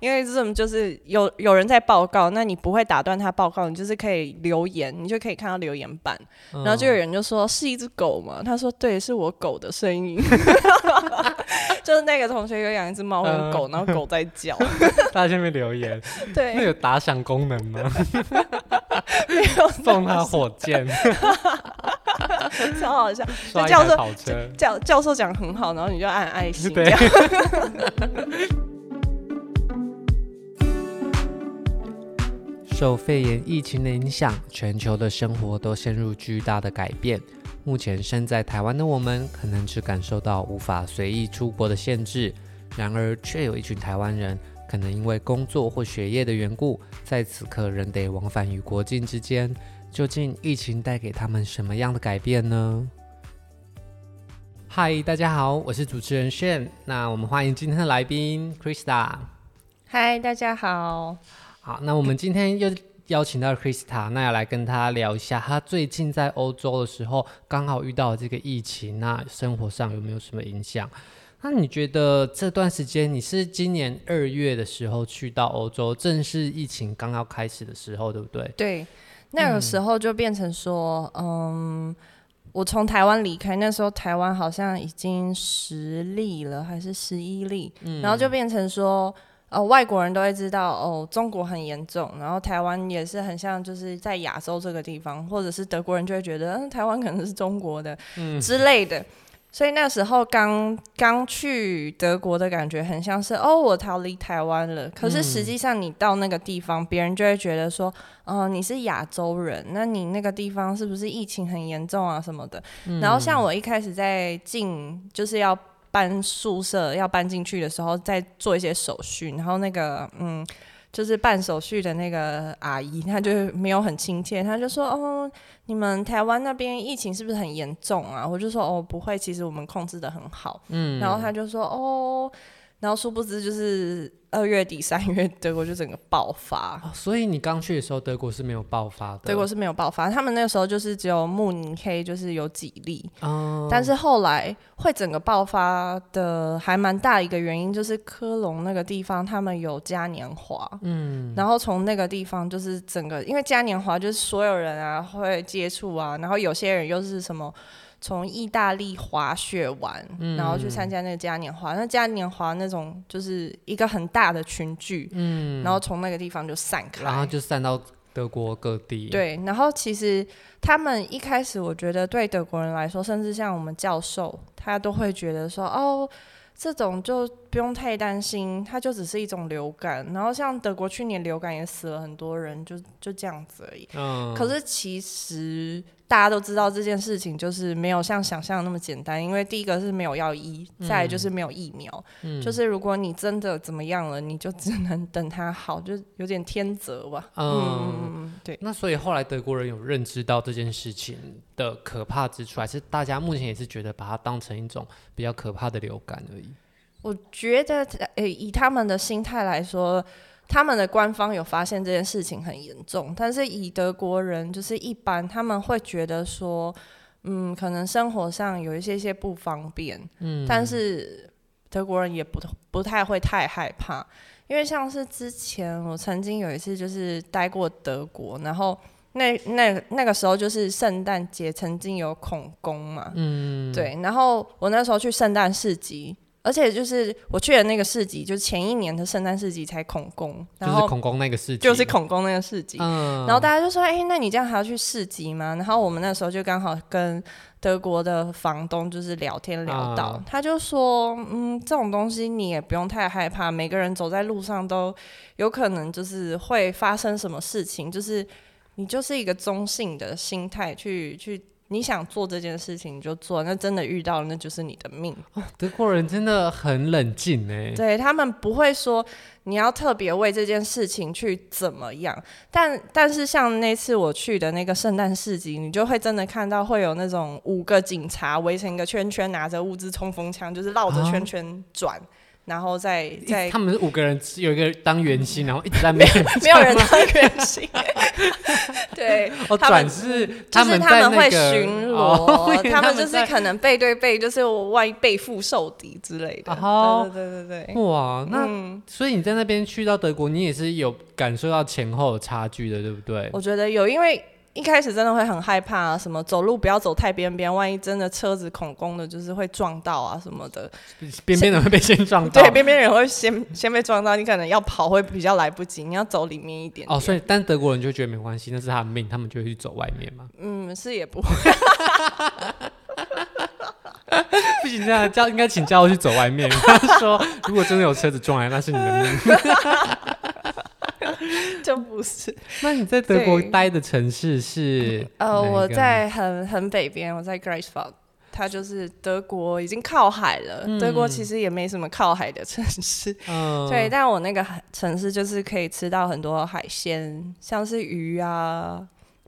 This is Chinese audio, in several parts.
因为 Zoom 就是有有人在报告，那你不会打断他报告，你就是可以留言，你就可以看到留言板，嗯、然后就有人就说是一只狗嘛？他说对，是我狗的声音，就是那个同学有养一只猫和狗，然后狗在叫。大家下面留言，对，那有打响功能吗？没有送他火箭，超好笑。就教授教教授讲很好，然后你就按爱心。对。受肺炎疫情的影响，全球的生活都陷入巨大的改变。目前身在台湾的我们，可能只感受到无法随意出国的限制，然而却有一群台湾人，可能因为工作或学业的缘故，在此刻仍得往返于国境之间。究竟疫情带给他们什么样的改变呢？嗨，大家好，我是主持人炫。那我们欢迎今天的来宾 Krista。嗨，大家好。好，那我们今天又邀请到 Krista，那要来跟他聊一下，他最近在欧洲的时候，刚好遇到这个疫情，那生活上有没有什么影响？那你觉得这段时间，你是今年二月的时候去到欧洲，正是疫情刚要开始的时候，对不对？对，那个时候就变成说，嗯，嗯，我从台湾离开，那时候台湾好像已经十例了，还是十一例，嗯，然后就变成说，呃，外国人都会知道，哦，中国很严重，然后台湾也是很像，就是在亚洲这个地方，或者是德国人就会觉得，嗯，台湾可能是中国的，嗯，之类的。所以那时候刚刚去德国的感觉很像是哦，我逃离台湾了。可是实际上你到那个地方，别人就会觉得说，哦，你是亚洲人，那你那个地方是不是疫情很严重啊什么的？然后像我一开始在进就是要搬宿舍要搬进去的时候，再做一些手续，然后那个嗯。就是办手续的那个阿姨，她就没有很亲切，她就说：“哦，你们台湾那边疫情是不是很严重啊？”我就说：“哦，不会，其实我们控制的很好。”嗯，然后她就说：“哦。”然后殊不知，就是二月底三月，德国就整个爆发。哦，所以你刚去的时候，德国是没有爆发的。德国是没有爆发，他们那个时候就是只有慕尼黑，就是有几例。哦。但是后来会整个爆发的还蛮大一个原因，就是科隆那个地方他们有嘉年华。嗯。然后从那个地方就是整个，因为嘉年华就是所有人啊会接触啊，然后有些人又是什么。从意大利滑雪玩，嗯、然后去参加那个嘉年华。那嘉年华那种就是一个很大的群聚，嗯，然后从那个地方就散开，然后就散到德国各地。对，然后其实他们一开始，我觉得对德国人来说，甚至像我们教授，他都会觉得说，哦，这种就不用太担心，它就只是一种流感。然后像德国去年流感也死了很多人，就就这样子而已。嗯，可是其实。大家都知道这件事情就是没有像想象那么简单，因为第一个是没有药医，嗯、再来就是没有疫苗。嗯、就是如果你真的怎么样了，你就只能等它好，就有点天责吧。嗯，嗯对。那所以后来德国人有认知到这件事情的可怕之处，还是大家目前也是觉得把它当成一种比较可怕的流感而已？我觉得，诶、欸，以他们的心态来说。他们的官方有发现这件事情很严重，但是以德国人就是一般，他们会觉得说，嗯，可能生活上有一些些不方便，嗯，但是德国人也不不太会太害怕，因为像是之前我曾经有一次就是待过德国，然后那那那个时候就是圣诞节曾经有恐攻嘛，嗯，对，然后我那时候去圣诞市集。而且就是我去的那个市集，就是前一年的圣诞市集才恐攻，然后就是恐攻那个市集，就是恐攻那个市集。嗯，然后大家就说：“哎、欸，那你这样还要去市集吗？”然后我们那时候就刚好跟德国的房东就是聊天聊到，嗯、他就说：“嗯，这种东西你也不用太害怕，每个人走在路上都有可能就是会发生什么事情，就是你就是一个中性的心态去去。”你想做这件事情你就做，那真的遇到了那就是你的命。哦，德国人真的很冷静哎，对，他们不会说你要特别为这件事情去怎么样，但但是像那次我去的那个圣诞市集，你就会真的看到会有那种五个警察围成一个圈圈，拿着物资冲锋枪，就是绕着圈圈转。啊然后再再他们五个人有一个当圆心，然后一直在没有没有人当圆心。对，哦，转是他们就是他们会巡逻，他们就是可能背对背，就是我万一背腹受敌之类的。哦，对对对对。哇，那所以你在那边去到德国，你也是有感受到前后的差距的，对不对？我觉得有，因为。一开始真的会很害怕啊，什么走路不要走太边边，万一真的车子恐攻的，就是会撞到啊什么的。边边人会被先撞到。对，边边人会先先被撞到，你可能要跑会比较来不及，你要走里面一点，点。哦，所以但德国人就觉得没关系，那是他的命，他们就会去走外面嘛。嗯，是也不会。不行，这样叫应该请教我去走外面。他说，如果真的有车子撞来，那是你的命。就不是。那你在德国待的城市是？呃，我在很很北边，我在 Greifswald，它就是德国已经靠海了。嗯、德国其实也没什么靠海的城市，嗯、对。但我那个城市就是可以吃到很多海鲜，像是鱼啊。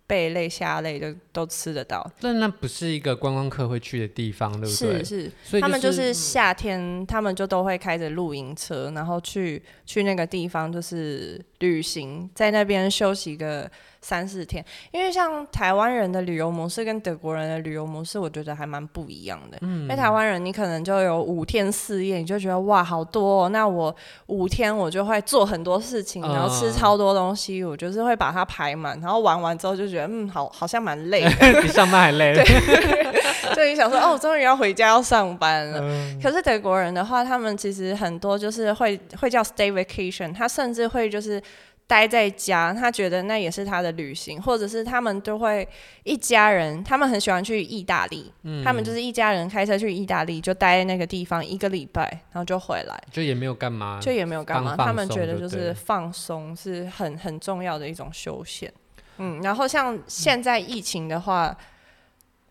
贝类、虾类就都吃得到，但那不是一个观光客会去的地方，对不对？是是，所以、就是、他们就是夏天，嗯、他们就都会开着露营车，然后去去那个地方，就是旅行，在那边休息个。三四天，因为像台湾人的旅游模式跟德国人的旅游模式，我觉得还蛮不一样的。嗯，因为台湾人你可能就有五天四夜，你就觉得哇好多哦，那我五天我就会做很多事情，然后吃超多东西，我就是会把它排满，然后玩完之后就觉得嗯好好像蛮累的，比上班还累。对，所以你想说哦，终于要回家要上班了。嗯，可是德国人的话，他们其实很多就是会会叫 stay vacation，他甚至会就是。待在家，他觉得那也是他的旅行，或者是他们都会一家人，他们很喜欢去意大利，嗯、他们就是一家人开车去意大利，就待在那个地方一个礼拜，然后就回来，就也没有干嘛，就也没有干嘛，他们觉得就是放松是很很重要的一种休闲，嗯，然后像现在疫情的话，嗯、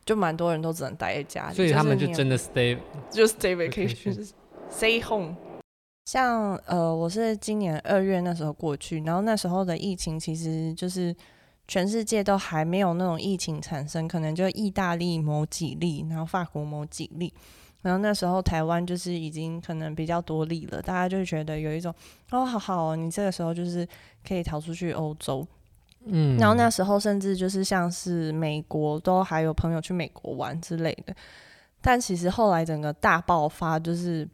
就蛮多人都只能待在家里，所以他们就真的 stay 就 stay vacation，stay home。像呃，我是今年二月那时候过去，然后那时候的疫情其实就是全世界都还没有那种疫情产生，可能就意大利某几例，然后法国某几例，然后那时候台湾就是已经可能比较多例了，大家就觉得有一种哦，好好哦，你这个时候就是可以逃出去欧洲，嗯，然后那时候甚至就是像是美国都还有朋友去美国玩之类的，但其实后来整个大爆发就是。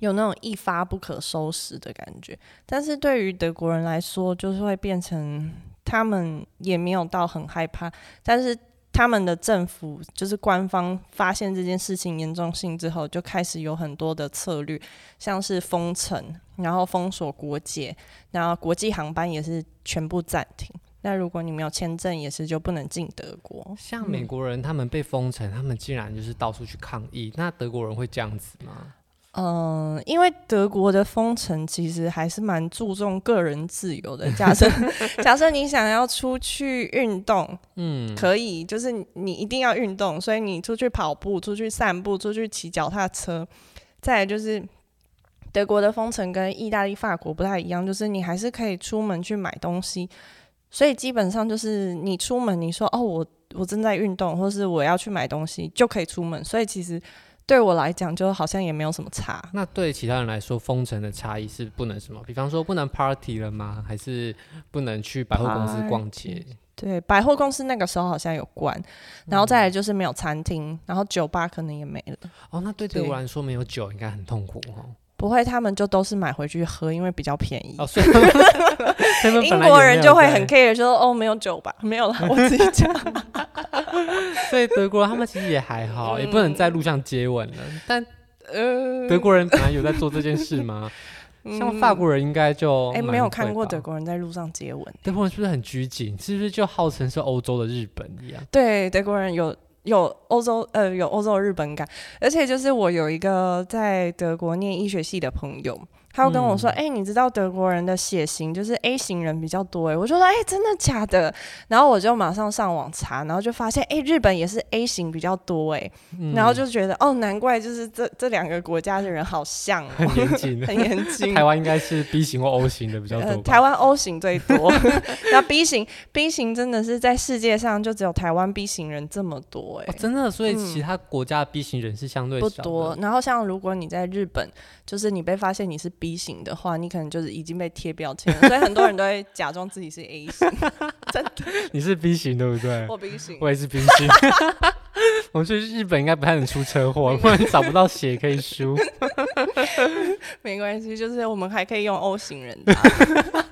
有那种一发不可收拾的感觉，但是对于德国人来说，就是会变成他们也没有到很害怕，但是他们的政府就是官方发现这件事情严重性之后，就开始有很多的策略，像是封城，然后封锁国界，然后国际航班也是全部暂停。那如果你没有签证，也是就不能进德国。像美国人他们被封城，嗯、他们竟然就是到处去抗议，那德国人会这样子吗？嗯，因为德国的封城其实还是蛮注重个人自由的。假设 假设你想要出去运动，嗯，可以，就是你一定要运动，所以你出去跑步、出去散步、出去骑脚踏车。再来就是德国的封城跟意大利、法国不太一样，就是你还是可以出门去买东西。所以基本上就是你出门，你说哦，我我正在运动，或是我要去买东西，就可以出门。所以其实。对我来讲，就好像也没有什么差。那对其他人来说，封城的差异是不能什么？比方说，不能 party 了吗？还是不能去百货公司逛街？对，百货公司那个时候好像有关，然后再来就是没有餐厅，嗯、然后酒吧可能也没了。哦，那对德国来说，没有酒应该很痛苦哦。不会，他们就都是买回去喝，因为比较便宜。哦、英国人就会很 care，说哦，没有酒吧，没有了，我自己讲。所以德国人他们其实也还好，嗯、也不能在路上接吻了。但呃，德国人本来有在做这件事吗？嗯、像法国人应该就哎、欸，没有看过德国人在路上接吻。德国人是不是很拘谨？是不是就号称是欧洲的日本一样？对，德国人有。有欧洲呃，有欧洲日本感，而且就是我有一个在德国念医学系的朋友，他又跟我说：“哎、嗯欸，你知道德国人的血型就是 A 型人比较多？”哎，我就说：“哎、欸，真的假的？”然后我就马上上网查，然后就发现：“哎、欸，日本也是 A 型比较多。”哎，然后就觉得：“哦，难怪就是这这两个国家的人好像、哦、很严谨，很严谨。”台湾应该是 B 型或 O 型的比较多、呃、台湾 O 型最多，那 B 型 B 型真的是在世界上就只有台湾 B 型人这么多哎、哦，真的，所以其他国家的 B 型人是相对、嗯、不多。然后像如果你在日本，就是你被发现你是 B 型的话，你可能就是已经被贴标签了，所以很多人都会假装自己是 A 型。真的，你是 B 型对不对？我 B 型，我也是 B 型。我觉得日本应该不太能出车祸，不然找不到血可以输。没关系，就是我们还可以用 O 型人的。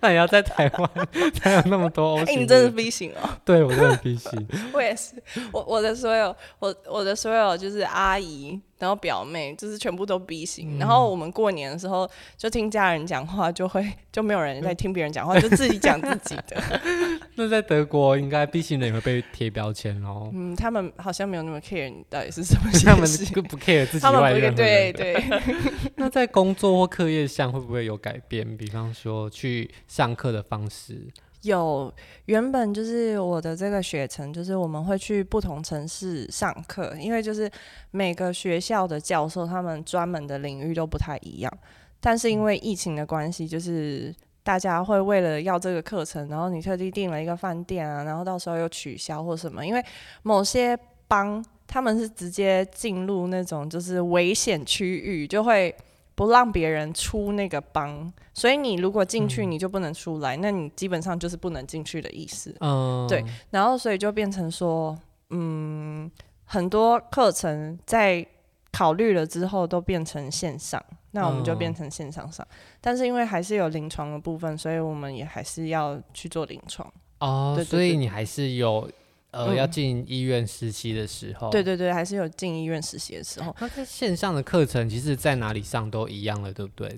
那也要在台湾才有那么多 O 型。哎、欸，你真的是 B 型哦？对，我真的 B 型。我也是，我我的所有，我我的所有就是阿姨。然后表妹就是全部都 B 型，嗯，然后我们过年的时候就听家人讲话，就会就没有人在听别人讲话，就自己讲自己的。那在德国应该 B 型的也会被贴标签哦。嗯，他们好像没有那么 care 你到底是什么型，他们不 care 自己外人。对对。那在工作或课业上会不会有改变？比方说去上课的方式。有，原本就是我的这个学程，就是我们会去不同城市上课，因为就是每个学校的教授他们专门的领域都不太一样。但是因为疫情的关系，就是大家会为了要这个课程，然后你特地订了一个饭店啊，然后到时候又取消或什么，因为某些帮他们是直接进入那种就是危险区域，就会。不让别人出那个帮，所以你如果进去，你就不能出来，嗯，那你基本上就是不能进去的意思。嗯，对。然后所以就变成说，嗯，很多课程在考虑了之后都变成线上，那我们就变成线上上。嗯，但是因为还是有临床的部分，所以我们也还是要去做临床。哦，对对对，所以你还是有。呃，嗯、要进医院实习的时候，对对对，还是有进医院实习的时候。那在线上的课程，其实在哪里上都一样了，对不对？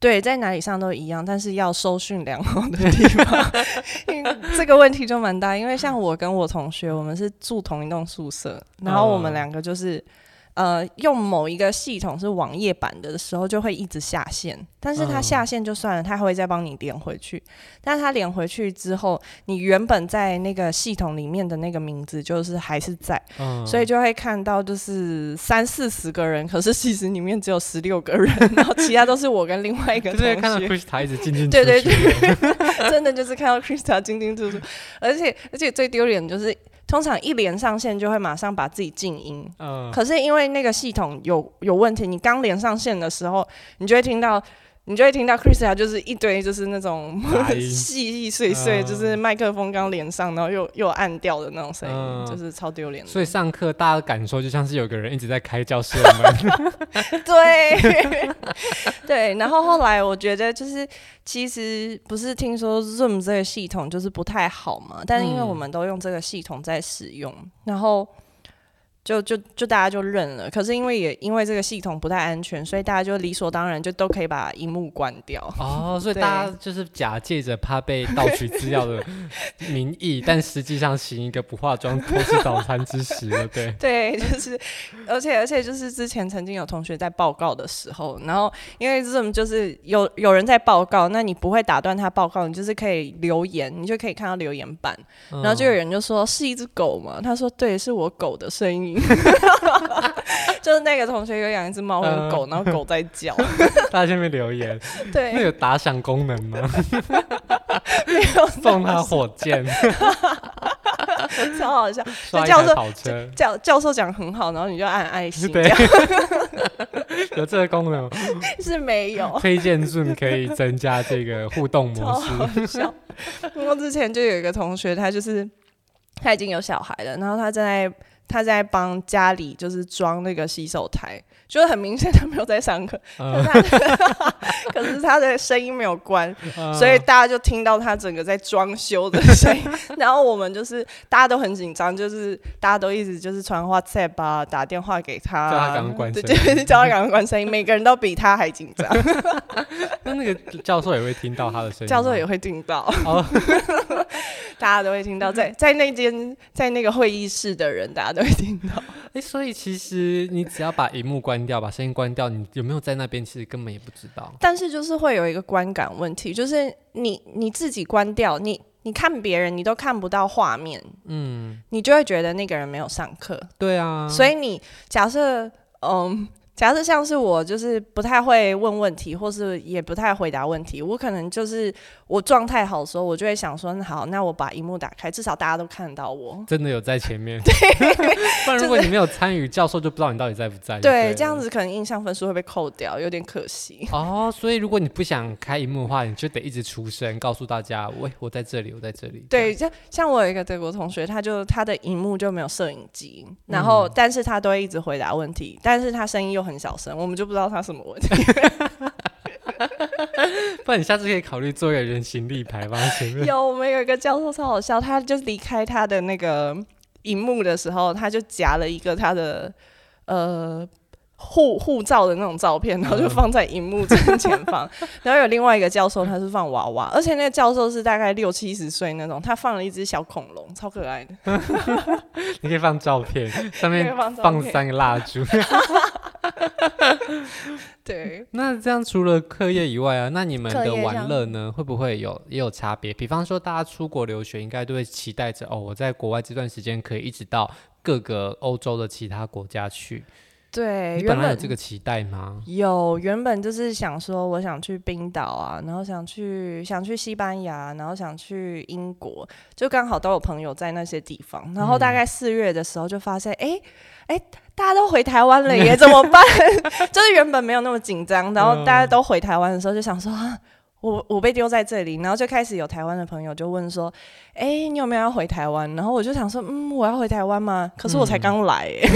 对，在哪里上都一样，但是要收讯良好的地方，因 为这个问题就蛮大。因为像我跟我同学，我们是住同一栋宿舍，然后我们两个就是。呃，用某一个系统是网页版的的时候，就会一直下线。但是它下线就算了，它还会再帮你连回去。但是它连回去之后，你原本在那个系统里面的那个名字，就是还是在。嗯。所以就会看到就是三四十个人，可是其实里面只有十六个人，然后其他都是我跟另外一个同学。就是看到 Krista 一直进进出出。对对对，真的就是看到 Krista 进进出出，而且而且最丢脸的就是。通常一连上线就会马上把自己静音，嗯，可是因为那个系统有有问题，你刚连上线的时候，你就会听到。你就会听到 Chris 就是一堆就是那种 细细碎碎，就是麦克风刚连上，然后又又按掉的那种声音，嗯，就是超丢脸。所以上课大家的感受就像是有个人一直在开教室的门。对 对，然后后来我觉得就是其实不是听说 Zoom 这个系统就是不太好嘛，但是因为我们都用这个系统在使用，然后。就就就大家就认了，可是因为也因为这个系统不太安全，所以大家就理所当然就都可以把荧幕关掉。哦，所以大家就是假借着怕被盗取资料的 名义，但实际上行一个不化妆偷吃早餐之实，对 对，就是，而且而且就是之前曾经有同学在报告的时候，然后因为这种就是有有人在报告，那你不会打断他报告，你就是可以留言，你就可以看到留言板，然后就有人就说、嗯、是一只狗嘛，他说对，是我狗的声音。就是那个同学有养一只猫和狗，然后狗在叫。大家下面留言，对，那有打响功能吗？没有，送他火箭，超好笑。刷一台跑车，教教授讲很好，然后你就按爱心。对，有这个功能是没有。推荐 Zoom 可以增加这个互动模式。我之前就有一个同学，他就是他已经有小孩了，然后他正在。他在帮家里就是装那个洗手台，就是很明显他没有在上课，嗯、可是他的声音没有关、嗯，所以大家就听到他整个在装修的声音。然后我们就是大家都很紧张，就是大家都一直就是传 WhatsApp 啊，打电话给他，叫他赶快关声，对对，叫他赶快关声音。每个人都比他还紧张。那那个教授也会听到他的声音，教授也会听到。哦 大家都会听到，在在那间在那个会议室的人，大家都会听到。哎、欸，所以其实你只要把荧幕关掉，把声音关掉，你有没有在那边，其实根本也不知道。但是就是会有一个观感问题，就是你你自己关掉，你你看别人，你都看不到画面，嗯，你就会觉得那个人没有上课。对啊，所以你假设，嗯。假设像是我，就是不太会问问题，或是也不太回答问题。我可能就是我状态好的时候，我就会想说，好，那我把荧幕打开，至少大家都看得到我。真的有在前面。对。不然如果你没有参与，教授就不知道你到底在不在。对，这样子可能印象分数会被扣掉，有点可惜。哦，所以如果你不想开荧幕的话，你就得一直出声，告诉大家，喂，我在这里，我在这里。对，像像我有一个德国同学，他就他的荧幕就没有摄影机，然后、嗯、但是他都会一直回答问题，但是他声音又很小声，我们就。不知道他什么问题，不然你下次可以考虑做一个人形立牌吧。有，我们有一个教授超好笑，他就离开他的那个荧幕的时候，他就夹了一个他的呃护护照的那种照片，然后就放在荧幕正前方。然后有另外一个教授，他是放娃娃，而且那个教授是大概六七十岁那种，他放了一只小恐龙，超可爱的。你可以放照片，上面放三个蜡烛。对，那这样除了课业以外啊，那你们的玩乐呢，会不会有也有差别？比方说，大家出国留学，应该都会期待着哦，我在国外这段时间可以一直到各个欧洲的其他国家去。对，你本来有这个期待吗？有，原本就是想说，我想去冰岛啊，然后想去想去西班牙，然后想去英国，就刚好都有朋友在那些地方。然后大概四月的时候就发现，哎、嗯、哎。诶诶大家都回台湾了耶，怎么办？就是原本没有那么紧张，然后大家都回台湾的时候，就想说啊，我我被丢在这里，然后就开始有台湾的朋友就问说。哎、欸，你有没有要回台湾？然后我就想说，嗯，我要回台湾吗？可是我才刚来，嗯、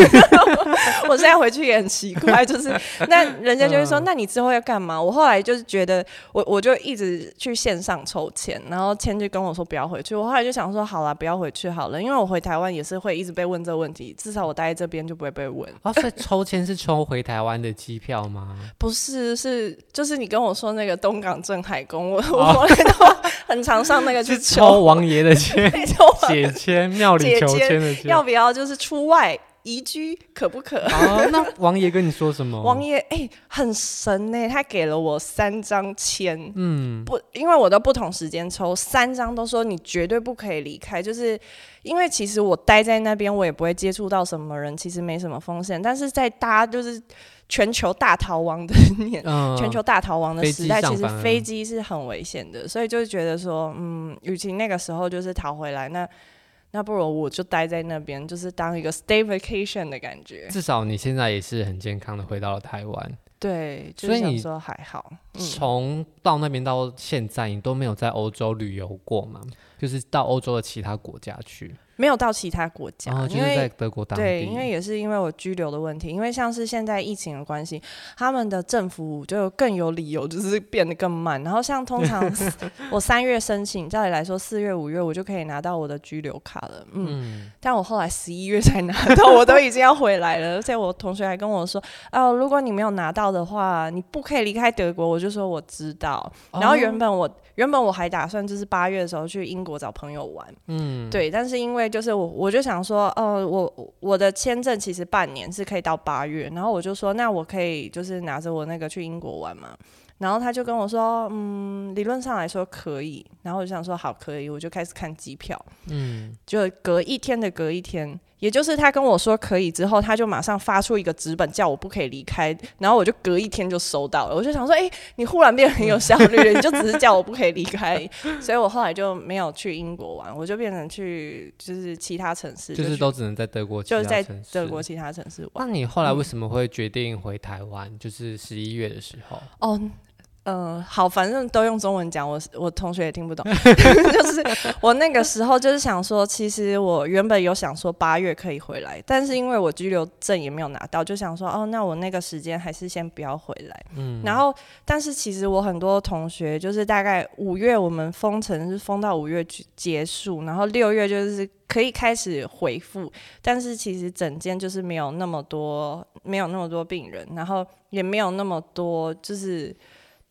我现在回去也很奇怪，就是那人家就会说，嗯、那你之后要干嘛？我后来就是觉得，我我就一直去线上抽签，然后签就跟我说不要回去。我后来就想说，好了，不要回去好了，因为我回台湾也是会一直被问这个问题，至少我待在这边就不会被问。哦，所以抽签是抽回台湾的机票吗？不是，是就是你跟我说那个东港镇海公，我、哦、我都很常上那个去抽，王爷的签。解签庙里求签的签，要不要就是出外移居，可不可？啊，那王爷跟你说什么？王爷哎、欸，很神呢，他给了我三张签，嗯，不，因为我都不同时间抽，三张都说你绝对不可以离开，就是因为其实我待在那边，我也不会接触到什么人，其实没什么风险，但是在大家就是。全球大逃亡的 年，嗯、全球大逃亡的时代，其实飞机是很危险的，所以就是觉得说，嗯，与其那个时候就是逃回来，那那不如我就待在那边，就是当一个 stay vacation 的感觉。至少你现在也是很健康的回到了台湾，对，所以你说还好。从、嗯、到那边到现在，你都没有在欧洲旅游过吗？就是到欧洲的其他国家去。没有到其他国家，哦，就是在德国当地。对，因为也是因为我居留的问题，因为像是现在疫情的关系，他们的政府就更有理由，就是变得更慢。然后像通常 我三月申请，照理来说四月五月我就可以拿到我的居留卡了，嗯。嗯，但我后来十一月才拿到，我都已经要回来了。而且我同学还跟我说，哦，如果你没有拿到的话，你不可以离开德国。我就说我知道。然后原本我。哦原本我还打算就是八月的时候去英国找朋友玩，嗯，对，但是因为就是我我就想说，呃，我我的签证其实半年是可以到八月，然后我就说，那我可以就是拿着我那个去英国玩嘛，然后他就跟我说，嗯，理论上来说可以，然后我就想说好可以，我就开始看机票，嗯，就隔一天的隔一天。也就是他跟我说可以之后，他就马上发出一个纸本叫我不可以离开，然后我就隔一天就收到了。我就想说，哎、欸，你忽然变得很有效率了，你就只是叫我不可以离开，所以我后来就没有去英国玩，我就变成去就是其他城市，就是都只能在德国，就是在德国其他城市玩。那你后来为什么会决定回台湾？嗯、就是十一月的时候哦。嗯、呃，好，反正都用中文讲，我我同学也听不懂。就是我那个时候就是想说，其实我原本有想说八月可以回来，但是因为我居留证也没有拿到，就想说哦，那我那个时间还是先不要回来。嗯，然后但是其实我很多同学就是大概五月我们封城是封到五月结束，然后六月就是可以开始回复，但是其实整间就是没有那么多，没有那么多病人，然后也没有那么多就是。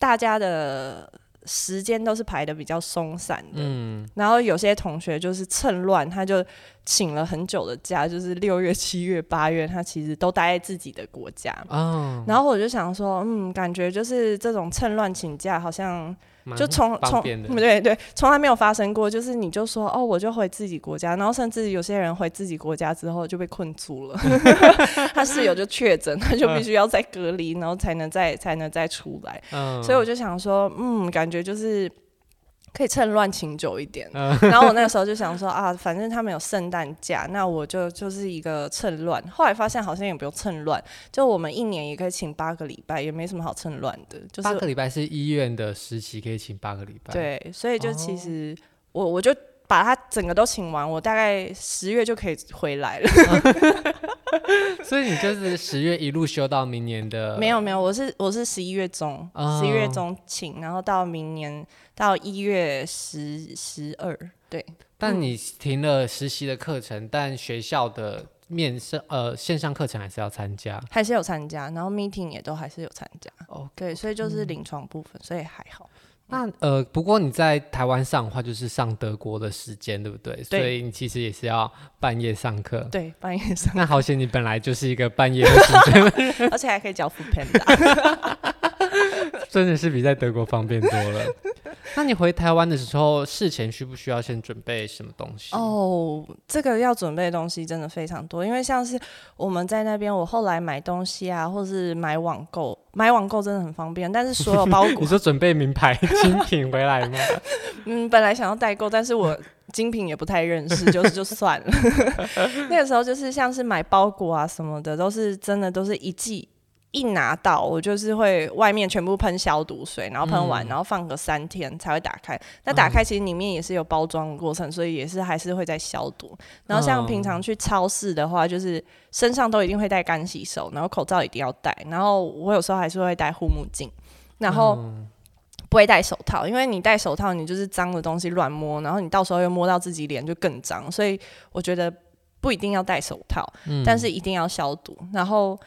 大家的时间都是排的比较松散的，嗯，然后有些同学就是趁乱，他就请了很久的假，就是六月、七月、八月，他其实都待在自己的国家。哦，然后我就想说，嗯，感觉就是这种趁乱请假，好像。就从从对对，从来没有发生过。就是你就说哦，我就回自己国家，然后甚至有些人回自己国家之后就被困住了，他室友就确诊，他就必须要再隔离，然后才能再才能再出来。嗯，所以我就想说，嗯，感觉就是。可以趁乱请久一点，嗯、然后我那个时候就想说啊，反正他们有圣诞假，那我就就是一个趁乱。后来发现好像也不用趁乱，就我们一年也可以请八个礼拜，也没什么好趁乱的。就是八个礼拜是医院的实习可以请八个礼拜，对，所以就其实我我就把他整个都请完，我大概十月就可以回来了。所以你就是十月一路休到明年的？没有没有，我是我是十一月中，十一月中请，然后到明年。到一月十十二，对。但你停了实习的课程，嗯、但学校的面试呃线上课程还是要参加，还是有参加，然后 meeting 也都还是有参加。哦，对，所以就是临床部分，嗯、所以还好。那呃，不过你在台湾上的话，就是上德国的时间，对不对？对。所以你其实也是要半夜上课。对，半夜上。那好险，你本来就是一个半夜的时间，而且还可以交 foodpanda，真的是比在德国方便多了。那你回台湾的时候，事前需不需要先准备什么东西？哦，这个要准备的东西真的非常多，因为像是我们在那边，我后来买东西啊，或是买网购，买网购真的很方便，但是所有包裹，你说准备名牌 精品回来吗？嗯，本来想要代购，但是我精品也不太认识，就是就算了。那个时候就是像是买包裹啊什么的，都是真的都是一季。一拿到，我就是会外面全部喷消毒水，然后喷完，嗯、然后放个三天才会打开。那打开其实里面也是有包装的过程，嗯、所以也是还是会在消毒。然后像平常去超市的话，就是身上都一定会带干洗手，然后口罩一定要戴。然后我有时候还是会戴护目镜，然后不会戴手套，因为你戴手套，你就是脏的东西乱摸，然后你到时候又摸到自己脸就更脏。所以我觉得不一定要戴手套，嗯、但是一定要消毒。然后。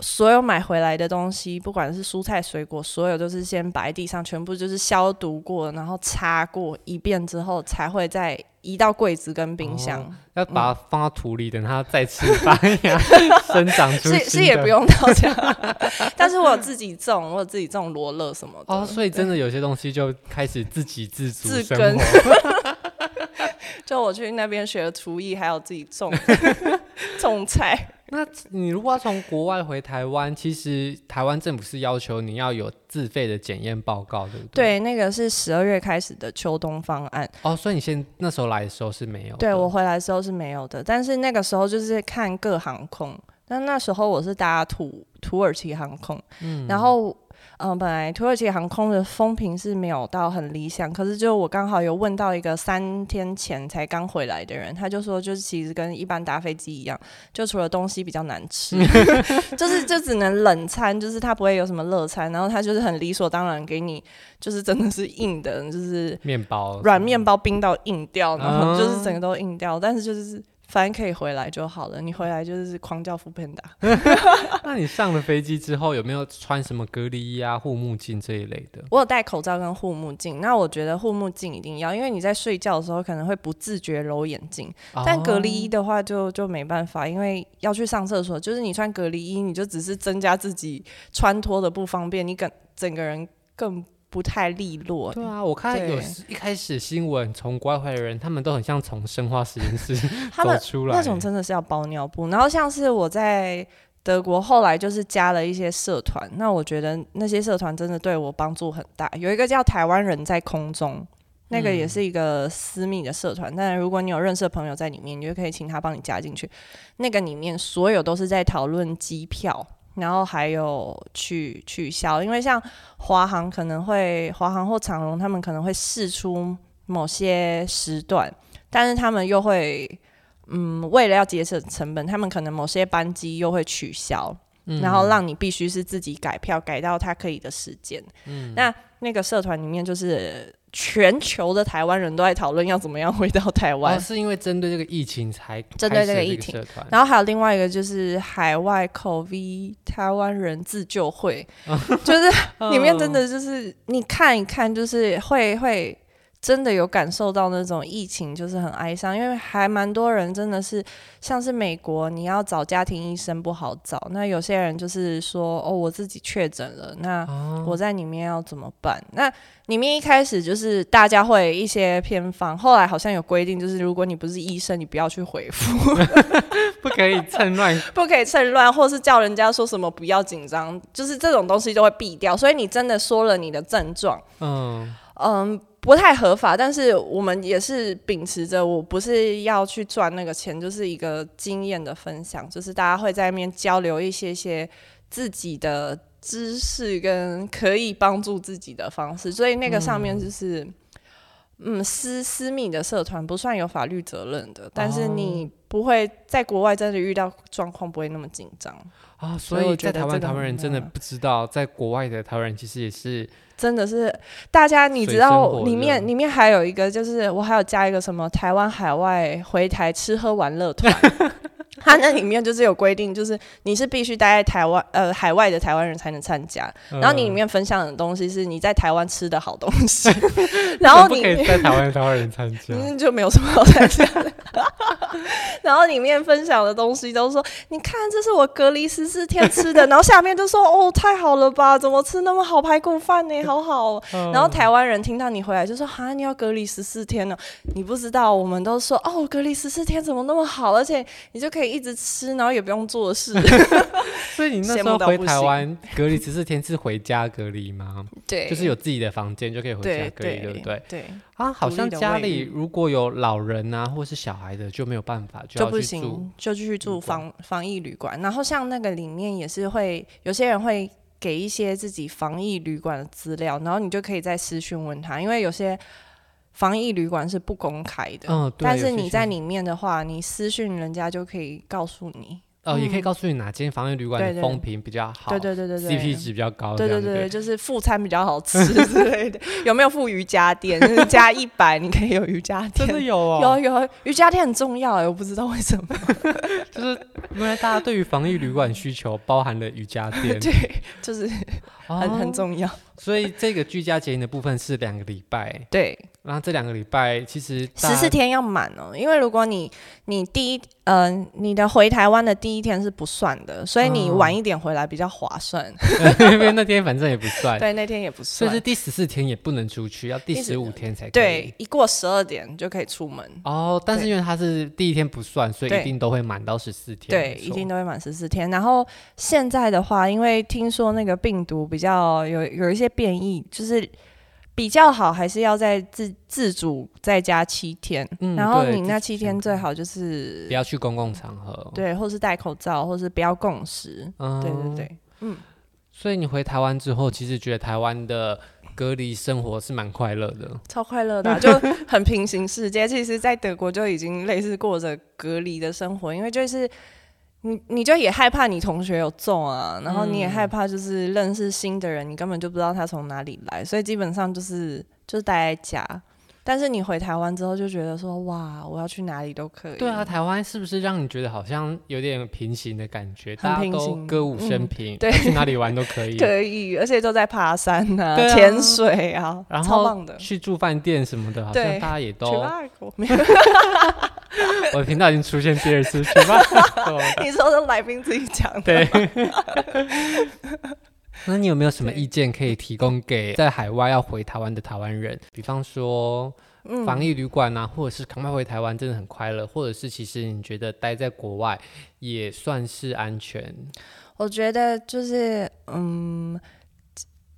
所有买回来的东西，不管是蔬菜水果，所有都是先摆地上，全部就是消毒过，然后擦过一遍之后，才会再移到柜子跟冰箱。哦、要把它放到土里，嗯、等它再次发芽 生长出。是是也不用到这样，但是我有自己种，我有自己种罗勒什么的。哦，所以真的有些东西就开始自给自足自耕。就我去那边学了厨艺，还有自己种 种菜。那你如果要从国外回台湾，其实台湾政府是要求你要有自费的检验报告，对不对？对，那个是十二月开始的秋冬方案。哦，所以你先那时候来的时候是没有的？对，我回来的时候是没有的，但是那个时候就是看各航空。但那时候我是搭土土耳其航空，嗯，然后。嗯，本来土耳其航空的风评是没有到很理想，可是就我刚好有问到一个三天前才刚回来的人，他就说就是其实跟一般搭飞机一样，就除了东西比较难吃，就是就只能冷餐，就是他不会有什么热餐，然后他就是很理所当然给你，就是真的是硬的，就是面包软面包冰到硬掉，然后就是整个都硬掉，但是就是。反正可以回来就好了。你回来就是狂叫 foodpanda。那你上了飞机之后有没有穿什么隔离衣啊、护目镜这一类的？我有戴口罩跟护目镜。那我觉得护目镜一定要，因为你在睡觉的时候可能会不自觉揉眼睛。哦、但隔离衣的话就就没办法，因为要去上厕所，就是你穿隔离衣，你就只是增加自己穿脱的不方便，你更整个人更。不太利落。对啊，我看有一开始新闻从国外回来的人，他们都很像从生化实验室走出来。那种真的是要包尿布。然后像是我在德国后来就是加了一些社团，那我觉得那些社团真的对我帮助很大。有一个叫台湾人在空中，那个也是一个私密的社团，嗯、但如果你有认识的朋友在里面，你就可以请他帮你加进去。那个里面所有都是在讨论机票。然后还有取取消，因为像华航可能会，华航或长荣他们可能会释出某些时段，但是他们又会，嗯，为了要节省成本，他们可能某些班机又会取消。嗯、然后让你必须是自己改票，改到他可以的时间。嗯，那那个社团里面就是。全球的台湾人都在讨论要怎么样回到台湾。哦，是因为针对这个疫情才针对这个疫情。然后还有另外一个就是海外 COVID 台湾人自救会，就是里面真的就是你看一看，就是会会。真的有感受到那种疫情就是很哀伤，因为还蛮多人真的是像是美国，你要找家庭医生不好找。那有些人就是说，哦，我自己确诊了，那我在里面要怎么办？哦、那里面一开始就是大家会一些偏方，后来好像有规定，就是如果你不是医生，你不要去回复，不可以趁乱，不可以趁乱，或是叫人家说什么不要紧张，就是这种东西就会避掉。所以你真的说了你的症状，嗯嗯。不太合法，但是我们也是秉持着，我不是要去赚那个钱，就是一个经验的分享，就是大家会在那边交流一些些自己的知识跟可以帮助自己的方式，所以那个上面就是，嗯，嗯，私私密的社团不算有法律责任的，但是你不会在国外真的遇到状况不会那么紧张。啊，所以在台湾台湾人真的。不知道，在国外的台湾人其实也是。真的是，大家你知道里面里面还有一个，就是我还有加一个什么台湾海外回台吃喝玩乐团。他那里面就是有规定，就是你是必须待在台湾呃海外的台湾人才能参加，然后你里面分享的东西是你在台湾吃的好东西，然后你在台湾台湾人参加，就没有什么好参加的。然后里面分享的东西都说，你看这是我隔离十四天吃的，然后下面就说哦太好了吧，怎么吃那么好排骨饭呢？好好。然后台湾人听到你回来就说哈你要隔离十四天呢，你不知道我们都说哦隔离十四天怎么那么好，而且你就可以。一直吃，然后也不用做事。所以你那时候回台湾隔离十四天是回家隔离吗？对，就是有自己的房间就可以回家隔离，对不对？对啊，好像家里如果有老人啊，或是小孩的就没有办法，就不行，就继续住防防疫旅馆。然后像那个里面也是会有些人会给一些自己防疫旅馆的资料，然后你就可以在私讯问他，因为有些。防疫旅馆是不公开的，嗯，但是你在里面的话，你私讯人家就可以告诉你。哦，也可以告诉你哪间防疫旅馆的风评比较好，对对对对对，CP 值比较高，对对对，就是副餐比较好吃之类的。有没有附瑜伽垫？就是加一百你可以有瑜伽垫，真的有哦，有有瑜伽垫很重要哎，我不知道为什么，就是因为大家对于防疫旅馆需求包含了瑜伽垫，对，就是很很重要。所以这个居家检疫的部分是两个礼拜，对。然后这两个礼拜其实十四天要满哦，因为如果你你第一呃你的回台湾的第一天是不算的，所以你晚一点回来比较划算，因为那天反正也不算，对，那天也不算，所以是第十四天也不能出去，要第十五天才可以，对，一过十二点就可以出门哦。但是因为它是第一天不算，所以一定都会满到十四天，对，一定都会满十四天。然后现在的话，因为听说那个病毒比较有有一些变异，就是。比较好，还是要在自自主在家七天，嗯、然后你那七天最好就是不要去公共场合，对，或是戴口罩，或是不要共食，嗯、对对对，嗯。所以你回台湾之后，其实觉得台湾的隔离生活是蛮快乐的，超快乐的、啊，就很平行世界。其实，在德国就已经类似过着隔离的生活，因为就是。你你就也害怕你同学有中啊，然后你也害怕就是认识新的人，嗯、你根本就不知道他从哪里来，所以基本上就是就是待在家。但是你回台湾之后就觉得说哇，我要去哪里都可以。对啊，台湾是不是让你觉得好像有点平行的感觉？大家都歌舞升平，嗯、对，去哪里玩都可以。可以，而且都在爬山啊、潜、啊、水啊，然后超棒的。去住饭店什么的，好像大家也都。我的频道已经出现第二次，去吧。你说的来宾自己讲的。对。那你有没有什么意见可以提供给在海外要回台湾的台湾人？比方说，防疫旅馆啊，或者是赶快回台湾真的很快乐，或者是其实你觉得待在国外也算是安全？我觉得就是，嗯。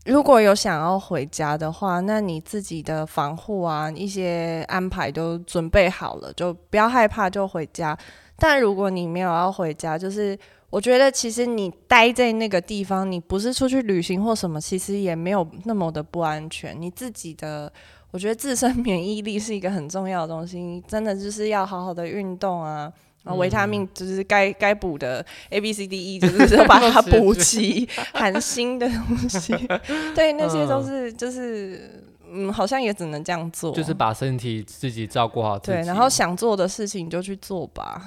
如果有想要回家的话，那你自己的防护啊，一些安排都准备好了，就不要害怕，就回家。但如果你没有要回家，就是我觉得其实你待在那个地方，你不是出去旅行或什么，其实也没有那么的不安全。你自己的，我觉得自身免疫力是一个很重要的东西，你真的就是要好好的运动啊。然后维他命就是该该补的 A B C D E，就是把它补齐，含锌的东西，对，那些都是就是。嗯，好像也只能这样做，就是把身体自己照顾好自己。对，然后想做的事情就去做吧。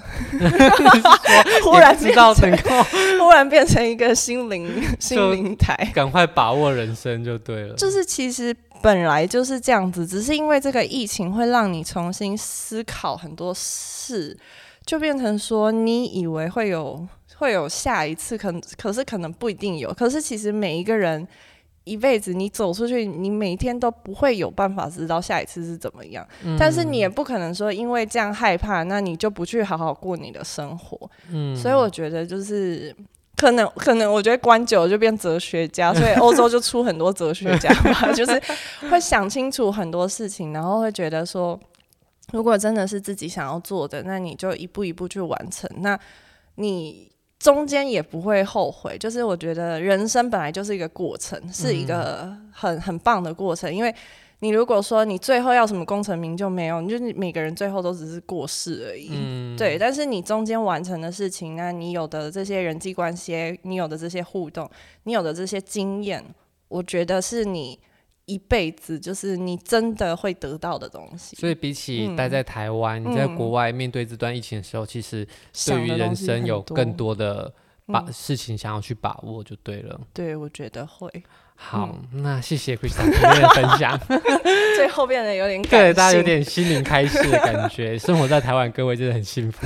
忽然知道成功，忽然变成一个心灵 心灵台，赶快把握人生就对了。就是其实本来就是这样子，只是因为这个疫情会让你重新思考很多事，就变成说你以为会有会有下一次，可可是可能不一定有。可是其实每一个人。一辈子，你走出去，你每天都不会有办法知道下一次是怎么样。嗯、但是你也不可能说，因为这样害怕，那你就不去好好过你的生活。嗯，所以我觉得就是可能，可能我觉得关久了就变哲学家，所以欧洲就出很多哲学家嘛，就是会想清楚很多事情，然后会觉得说，如果真的是自己想要做的，那你就一步一步去完成。那你。中间也不会后悔，就是我觉得人生本来就是一个过程，是一个很很棒的过程。因为你如果说你最后要什么功成名就没有，你就是每个人最后都只是过世而已。嗯，对。但是你中间完成的事情，那你有的这些人际关系，你有的这些互动，你有的这些经验，我觉得是你。一辈子就是你真的会得到的东西。所以比起待在台湾，嗯、你在国外面对这段疫情的时候，嗯、其实对于人生有更多的把事情想要去把握，就对了。对，我觉得会。好，嗯、那谢谢 Krista 今天的分享。最后变得有点对大家有点心灵开示的感觉。生活在台湾，各位真的很幸福。